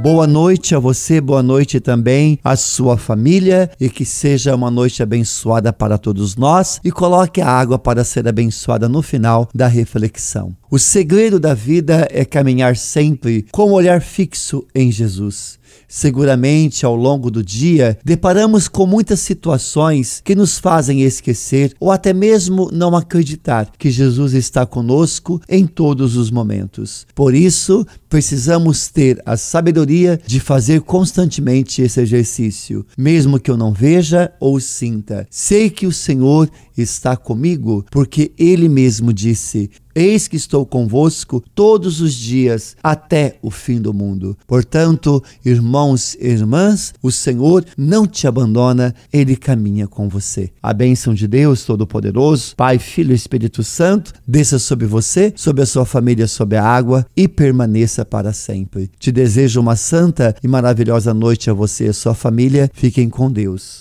Boa noite a você, boa noite também à sua família e que seja uma noite abençoada para todos nós e coloque a água para ser abençoada no final da reflexão. O segredo da vida é caminhar sempre com o olhar fixo em Jesus. Seguramente, ao longo do dia, deparamos com muitas situações que nos fazem esquecer ou até mesmo não acreditar que Jesus está conosco em todos os momentos. Por isso, precisamos ter a sabedoria de fazer constantemente esse exercício, mesmo que eu não veja ou sinta. Sei que o Senhor está comigo, porque ele mesmo disse: Eis que estou convosco todos os dias até o fim do mundo. Portanto, irmãos e irmãs, o Senhor não te abandona, ele caminha com você. A bênção de Deus Todo-Poderoso, Pai, Filho e Espírito Santo, desça sobre você, sobre a sua família, sobre a água e permaneça para sempre. Te desejo uma santa e maravilhosa noite a você e a sua família. Fiquem com Deus.